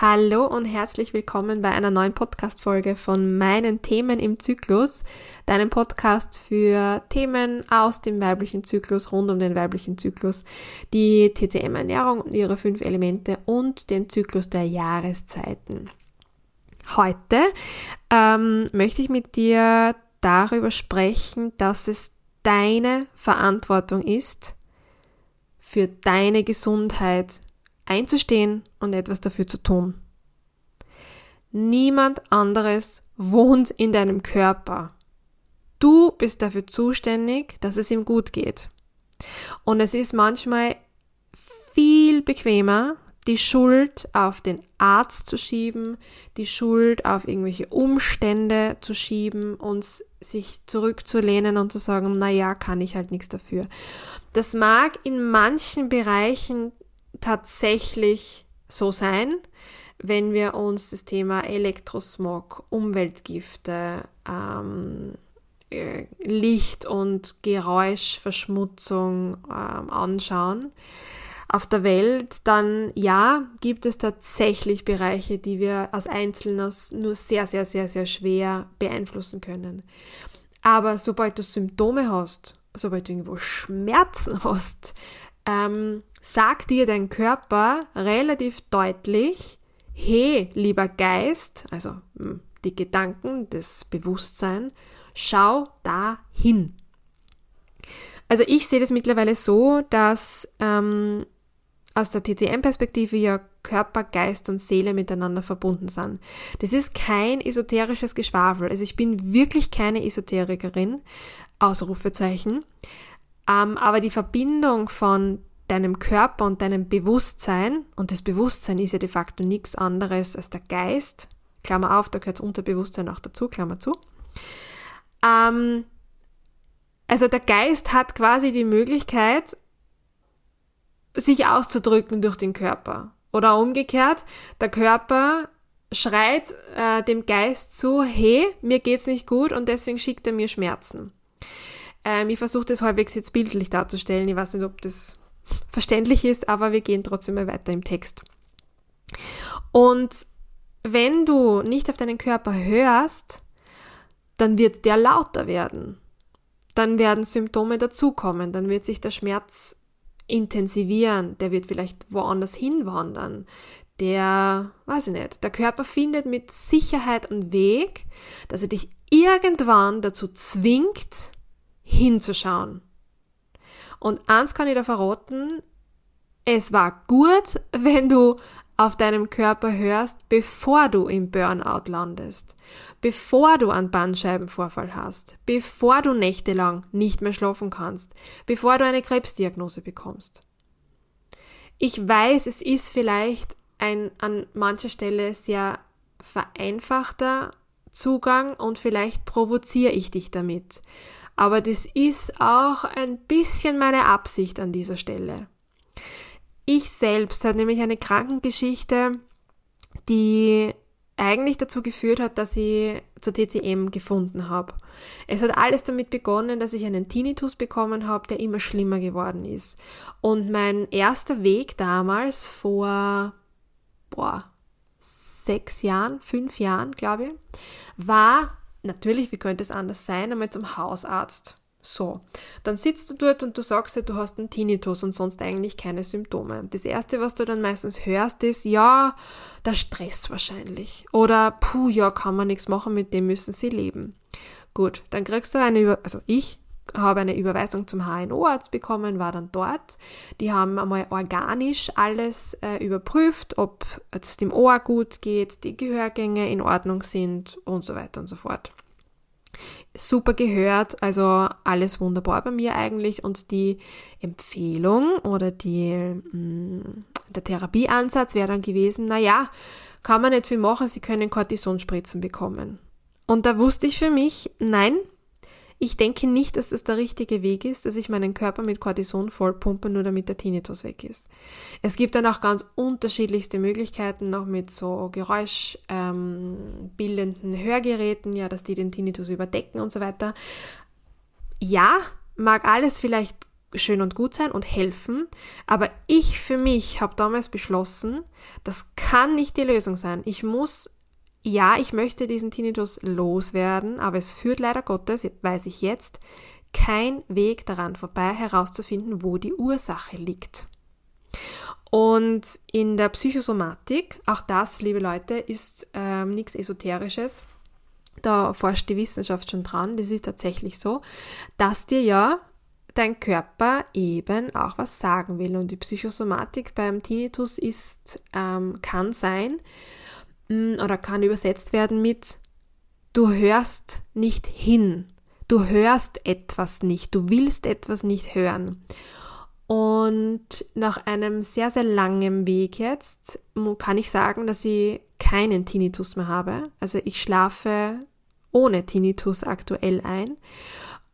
Hallo und herzlich willkommen bei einer neuen Podcast-Folge von meinen Themen im Zyklus, deinem Podcast für Themen aus dem weiblichen Zyklus, rund um den weiblichen Zyklus, die TCM-Ernährung und ihre fünf Elemente und den Zyklus der Jahreszeiten. Heute ähm, möchte ich mit dir darüber sprechen, dass es deine Verantwortung ist, für deine Gesundheit einzustehen und etwas dafür zu tun. Niemand anderes wohnt in deinem Körper. Du bist dafür zuständig, dass es ihm gut geht. Und es ist manchmal viel bequemer, die Schuld auf den Arzt zu schieben, die Schuld auf irgendwelche Umstände zu schieben und sich zurückzulehnen und zu sagen, na ja, kann ich halt nichts dafür. Das mag in manchen Bereichen tatsächlich so sein, wenn wir uns das Thema Elektrosmog, Umweltgifte, ähm, äh, Licht- und Geräuschverschmutzung ähm, anschauen auf der Welt, dann ja, gibt es tatsächlich Bereiche, die wir als Einzelner nur sehr, sehr, sehr, sehr schwer beeinflussen können. Aber sobald du Symptome hast, sobald du irgendwo Schmerzen hast, ähm, sagt dir dein Körper relativ deutlich, hey, lieber Geist, also hm, die Gedanken, das Bewusstsein, schau da hin. Also ich sehe das mittlerweile so, dass ähm, aus der TCM-Perspektive ja Körper, Geist und Seele miteinander verbunden sind. Das ist kein esoterisches Geschwafel. Also ich bin wirklich keine Esoterikerin, Ausrufezeichen. Ähm, aber die Verbindung von deinem Körper und deinem Bewusstsein, und das Bewusstsein ist ja de facto nichts anderes als der Geist, Klammer auf, da gehört das Unterbewusstsein auch dazu, Klammer zu. Ähm, also der Geist hat quasi die Möglichkeit, sich auszudrücken durch den Körper. Oder umgekehrt, der Körper schreit äh, dem Geist zu, hey, mir geht's nicht gut und deswegen schickt er mir Schmerzen. Ähm, ich versuche das halbwegs jetzt bildlich darzustellen. Ich weiß nicht, ob das verständlich ist, aber wir gehen trotzdem mal weiter im Text. Und wenn du nicht auf deinen Körper hörst, dann wird der lauter werden. Dann werden Symptome dazukommen, dann wird sich der Schmerz intensivieren, der wird vielleicht woanders hinwandern. Der, weiß ich nicht, der Körper findet mit Sicherheit einen Weg, dass er dich irgendwann dazu zwingt, hinzuschauen. Und eins kann ich da verraten, es war gut, wenn du auf deinem Körper hörst, bevor du im Burnout landest, bevor du einen Bandscheibenvorfall hast, bevor du nächtelang nicht mehr schlafen kannst, bevor du eine Krebsdiagnose bekommst. Ich weiß, es ist vielleicht ein an mancher Stelle sehr vereinfachter Zugang und vielleicht provoziere ich dich damit. Aber das ist auch ein bisschen meine Absicht an dieser Stelle. Ich selbst hatte nämlich eine Krankengeschichte, die eigentlich dazu geführt hat, dass ich zur TCM gefunden habe. Es hat alles damit begonnen, dass ich einen Tinnitus bekommen habe, der immer schlimmer geworden ist. Und mein erster Weg damals vor, boah, sechs Jahren, fünf Jahren, glaube ich, war natürlich, wie könnte es anders sein, einmal zum Hausarzt. So, dann sitzt du dort und du sagst dir, du hast einen Tinnitus und sonst eigentlich keine Symptome. Das erste, was du dann meistens hörst, ist, ja, der Stress wahrscheinlich. Oder, puh, ja, kann man nichts machen, mit dem müssen sie leben. Gut, dann kriegst du eine, Über also ich habe eine Überweisung zum HNO-Arzt bekommen, war dann dort. Die haben einmal organisch alles äh, überprüft, ob es dem Ohr gut geht, die Gehörgänge in Ordnung sind und so weiter und so fort super gehört, also alles wunderbar bei mir eigentlich und die Empfehlung oder die, mh, mm, der Therapieansatz wäre dann gewesen, na ja, kann man nicht viel machen, Sie können Cortisonspritzen bekommen. Und da wusste ich für mich, nein, ich denke nicht, dass das der richtige Weg ist, dass ich meinen Körper mit Cortison vollpumpe, nur damit der Tinnitus weg ist. Es gibt dann auch ganz unterschiedlichste Möglichkeiten, noch mit so geräuschbildenden ähm, Hörgeräten, ja, dass die den Tinnitus überdecken und so weiter. Ja, mag alles vielleicht schön und gut sein und helfen, aber ich für mich habe damals beschlossen, das kann nicht die Lösung sein. Ich muss, ja, ich möchte diesen Tinnitus loswerden, aber es führt leider Gottes, weiß ich jetzt, kein Weg daran vorbei, herauszufinden, wo die Ursache liegt. Und in der Psychosomatik, auch das, liebe Leute, ist ähm, nichts Esoterisches. Da forscht die Wissenschaft schon dran. Das ist tatsächlich so, dass dir ja dein Körper eben auch was sagen will. Und die Psychosomatik beim Tinnitus ist, ähm, kann sein oder kann übersetzt werden mit du hörst nicht hin. Du hörst etwas nicht. Du willst etwas nicht hören. Und nach einem sehr, sehr langen Weg jetzt kann ich sagen, dass ich keinen Tinnitus mehr habe. Also ich schlafe ohne Tinnitus aktuell ein.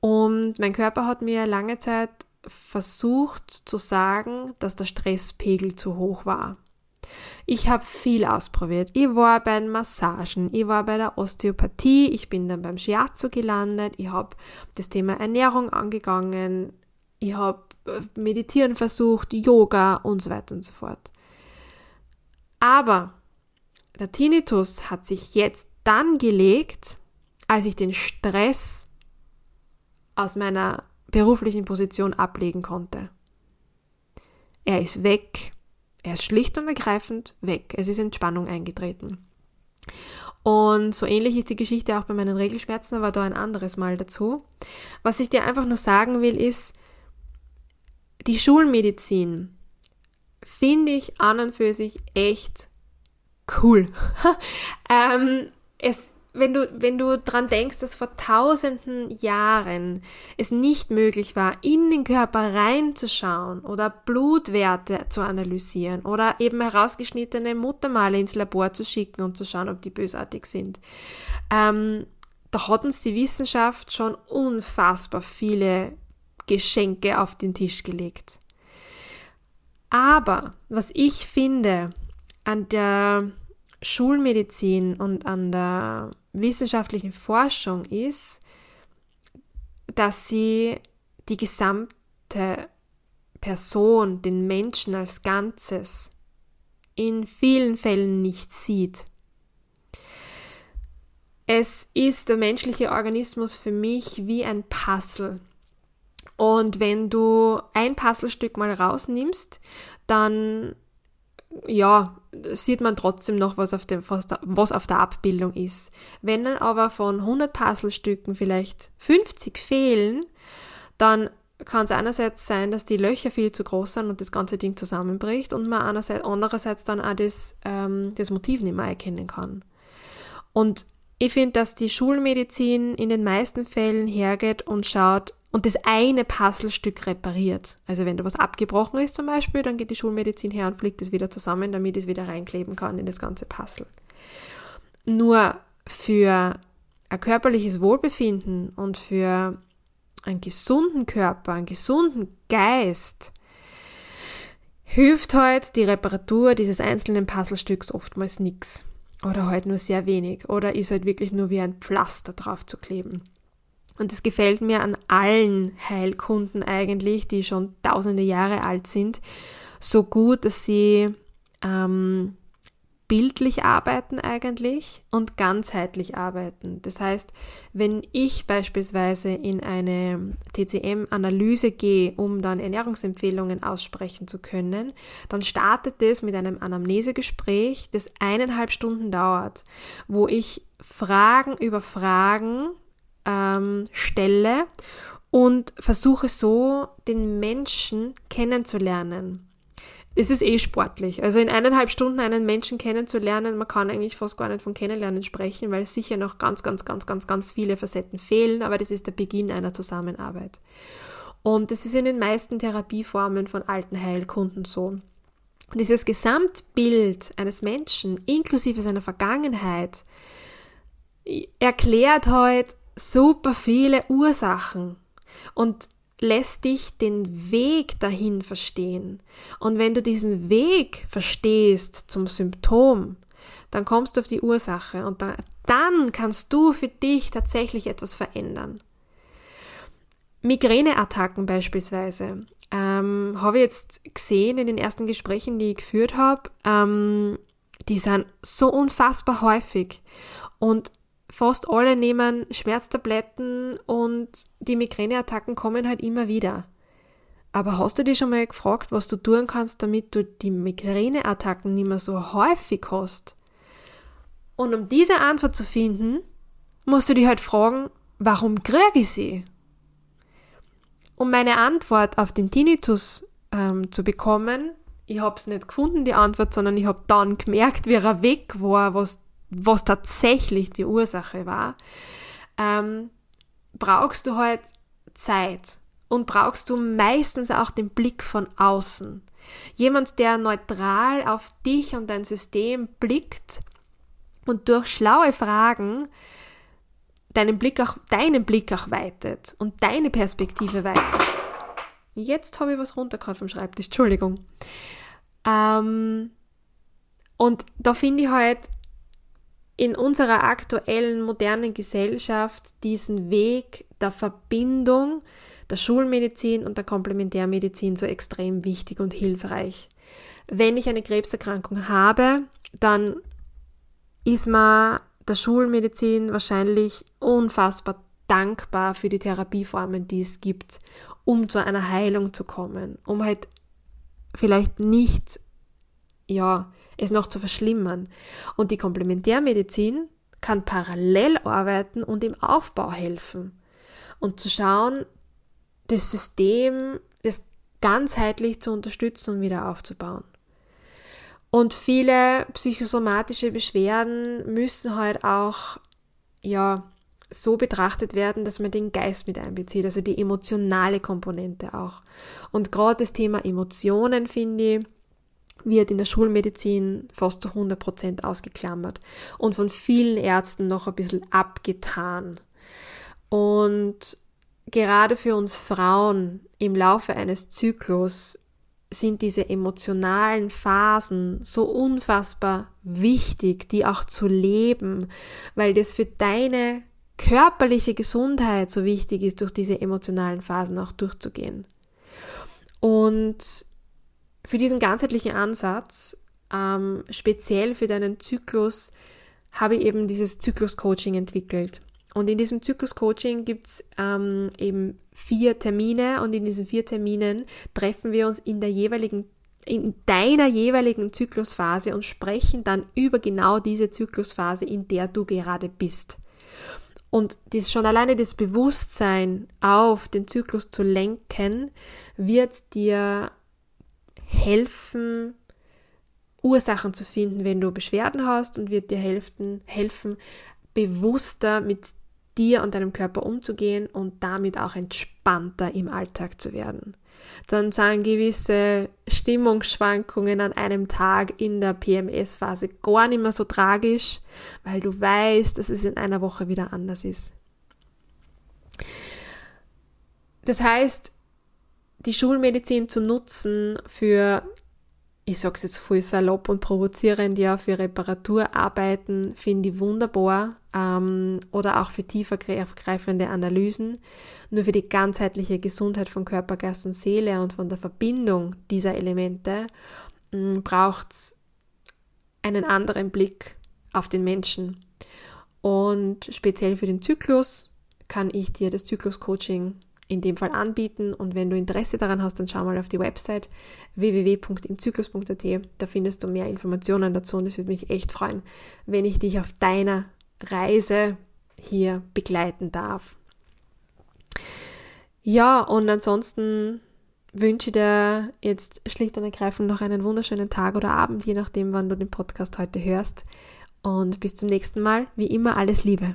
Und mein Körper hat mir lange Zeit versucht zu sagen, dass der Stresspegel zu hoch war. Ich habe viel ausprobiert. Ich war bei den Massagen, ich war bei der Osteopathie, ich bin dann beim Shiatsu gelandet, ich habe das Thema Ernährung angegangen, ich habe äh, Meditieren versucht, Yoga und so weiter und so fort. Aber der Tinnitus hat sich jetzt dann gelegt, als ich den Stress aus meiner beruflichen Position ablegen konnte. Er ist weg. Er ist schlicht und ergreifend weg. Es ist Entspannung eingetreten. Und so ähnlich ist die Geschichte auch bei meinen Regelschmerzen, aber da ein anderes Mal dazu. Was ich dir einfach nur sagen will, ist, die Schulmedizin finde ich an und für sich echt cool. ähm, es wenn du, wenn du dran denkst, dass vor tausenden Jahren es nicht möglich war, in den Körper reinzuschauen oder Blutwerte zu analysieren oder eben herausgeschnittene Muttermale ins Labor zu schicken und zu schauen, ob die bösartig sind, ähm, da hat uns die Wissenschaft schon unfassbar viele Geschenke auf den Tisch gelegt. Aber was ich finde an der Schulmedizin und an der wissenschaftlichen Forschung ist, dass sie die gesamte Person, den Menschen als Ganzes in vielen Fällen nicht sieht. Es ist der menschliche Organismus für mich wie ein Puzzle. Und wenn du ein Puzzlestück mal rausnimmst, dann ja, sieht man trotzdem noch, was auf, dem, was auf der Abbildung ist. Wenn dann aber von 100 Puzzlestücken vielleicht 50 fehlen, dann kann es einerseits sein, dass die Löcher viel zu groß sind und das ganze Ding zusammenbricht und man einerseits, andererseits dann auch das, ähm, das Motiv nicht mehr erkennen kann. Und ich finde, dass die Schulmedizin in den meisten Fällen hergeht und schaut, und das eine Puzzlestück repariert. Also wenn da was abgebrochen ist zum Beispiel, dann geht die Schulmedizin her und fliegt es wieder zusammen, damit es wieder reinkleben kann in das ganze Puzzle. Nur für ein körperliches Wohlbefinden und für einen gesunden Körper, einen gesunden Geist hilft halt die Reparatur dieses einzelnen Puzzlestücks oftmals nichts. Oder halt nur sehr wenig. Oder ist halt wirklich nur wie ein Pflaster drauf zu kleben. Und es gefällt mir an allen Heilkunden eigentlich, die schon tausende Jahre alt sind, so gut, dass sie ähm, bildlich arbeiten eigentlich und ganzheitlich arbeiten. Das heißt, wenn ich beispielsweise in eine TCM-Analyse gehe, um dann Ernährungsempfehlungen aussprechen zu können, dann startet es mit einem Anamnesegespräch, das eineinhalb Stunden dauert, wo ich Fragen über Fragen ähm, stelle und versuche so den Menschen kennenzulernen. Es ist eh sportlich. Also in eineinhalb Stunden einen Menschen kennenzulernen, man kann eigentlich fast gar nicht von Kennenlernen sprechen, weil sicher noch ganz, ganz, ganz, ganz, ganz viele Facetten fehlen, aber das ist der Beginn einer Zusammenarbeit. Und das ist in den meisten Therapieformen von alten Heilkunden so. Dieses Gesamtbild eines Menschen, inklusive seiner Vergangenheit, erklärt heute super viele Ursachen und lässt dich den Weg dahin verstehen. Und wenn du diesen Weg verstehst zum Symptom, dann kommst du auf die Ursache und dann, dann kannst du für dich tatsächlich etwas verändern. Migräneattacken beispielsweise ähm, habe ich jetzt gesehen in den ersten Gesprächen, die ich geführt habe, ähm, die sind so unfassbar häufig und fast alle nehmen Schmerztabletten und die Migräneattacken kommen halt immer wieder. Aber hast du dich schon mal gefragt, was du tun kannst, damit du die Migräneattacken nicht mehr so häufig hast? Und um diese Antwort zu finden, musst du dich halt fragen, warum kriege ich sie? Um meine Antwort auf den Tinnitus ähm, zu bekommen, ich habe es nicht gefunden, die Antwort, sondern ich habe dann gemerkt, wie er weg war, was, was tatsächlich die Ursache war, ähm, brauchst du halt Zeit und brauchst du meistens auch den Blick von außen. Jemand, der neutral auf dich und dein System blickt und durch schlaue Fragen deinen Blick auch, deinen Blick auch weitet und deine Perspektive weitet. Jetzt habe ich was runtergehauen vom Schreibtisch, Entschuldigung. Ähm, und da finde ich halt in unserer aktuellen modernen Gesellschaft diesen Weg der Verbindung der Schulmedizin und der Komplementärmedizin so extrem wichtig und hilfreich. Wenn ich eine Krebserkrankung habe, dann ist man der Schulmedizin wahrscheinlich unfassbar dankbar für die Therapieformen, die es gibt, um zu einer Heilung zu kommen, um halt vielleicht nicht, ja, es noch zu verschlimmern. Und die Komplementärmedizin kann parallel arbeiten und im Aufbau helfen und zu schauen, das System das ganzheitlich zu unterstützen und wieder aufzubauen. Und viele psychosomatische Beschwerden müssen halt auch, ja, so betrachtet werden, dass man den Geist mit einbezieht, also die emotionale Komponente auch. Und gerade das Thema Emotionen, finde ich, wird in der Schulmedizin fast zu 100 Prozent ausgeklammert und von vielen Ärzten noch ein bisschen abgetan. Und gerade für uns Frauen im Laufe eines Zyklus sind diese emotionalen Phasen so unfassbar wichtig, die auch zu leben, weil das für deine körperliche Gesundheit so wichtig ist, durch diese emotionalen Phasen auch durchzugehen. Und für diesen ganzheitlichen Ansatz, ähm, speziell für deinen Zyklus, habe ich eben dieses Zyklus-Coaching entwickelt. Und in diesem Zyklus-Coaching gibt's ähm, eben vier Termine und in diesen vier Terminen treffen wir uns in der jeweiligen in deiner jeweiligen Zyklusphase und sprechen dann über genau diese Zyklusphase, in der du gerade bist. Und das schon alleine das Bewusstsein auf den Zyklus zu lenken, wird dir helfen, Ursachen zu finden, wenn du Beschwerden hast und wird dir helfen, helfen bewusster mit dir und deinem Körper umzugehen und damit auch entspannter im Alltag zu werden. Dann sind gewisse Stimmungsschwankungen an einem Tag in der PMS-Phase gar nicht mehr so tragisch, weil du weißt, dass es in einer Woche wieder anders ist. Das heißt, die Schulmedizin zu nutzen für ich sage es jetzt voll salopp und provozierend, ja, für Reparaturarbeiten finde ich wunderbar ähm, oder auch für tiefergreifende Analysen. Nur für die ganzheitliche Gesundheit von Körper, Geist und Seele und von der Verbindung dieser Elemente mm, braucht es einen anderen Blick auf den Menschen. Und speziell für den Zyklus kann ich dir das Zyklus-Coaching in dem Fall anbieten. Und wenn du Interesse daran hast, dann schau mal auf die Website www.imzyklus.at. Da findest du mehr Informationen dazu und es würde mich echt freuen, wenn ich dich auf deiner Reise hier begleiten darf. Ja, und ansonsten wünsche dir jetzt schlicht und ergreifend noch einen wunderschönen Tag oder Abend, je nachdem, wann du den Podcast heute hörst. Und bis zum nächsten Mal. Wie immer, alles Liebe.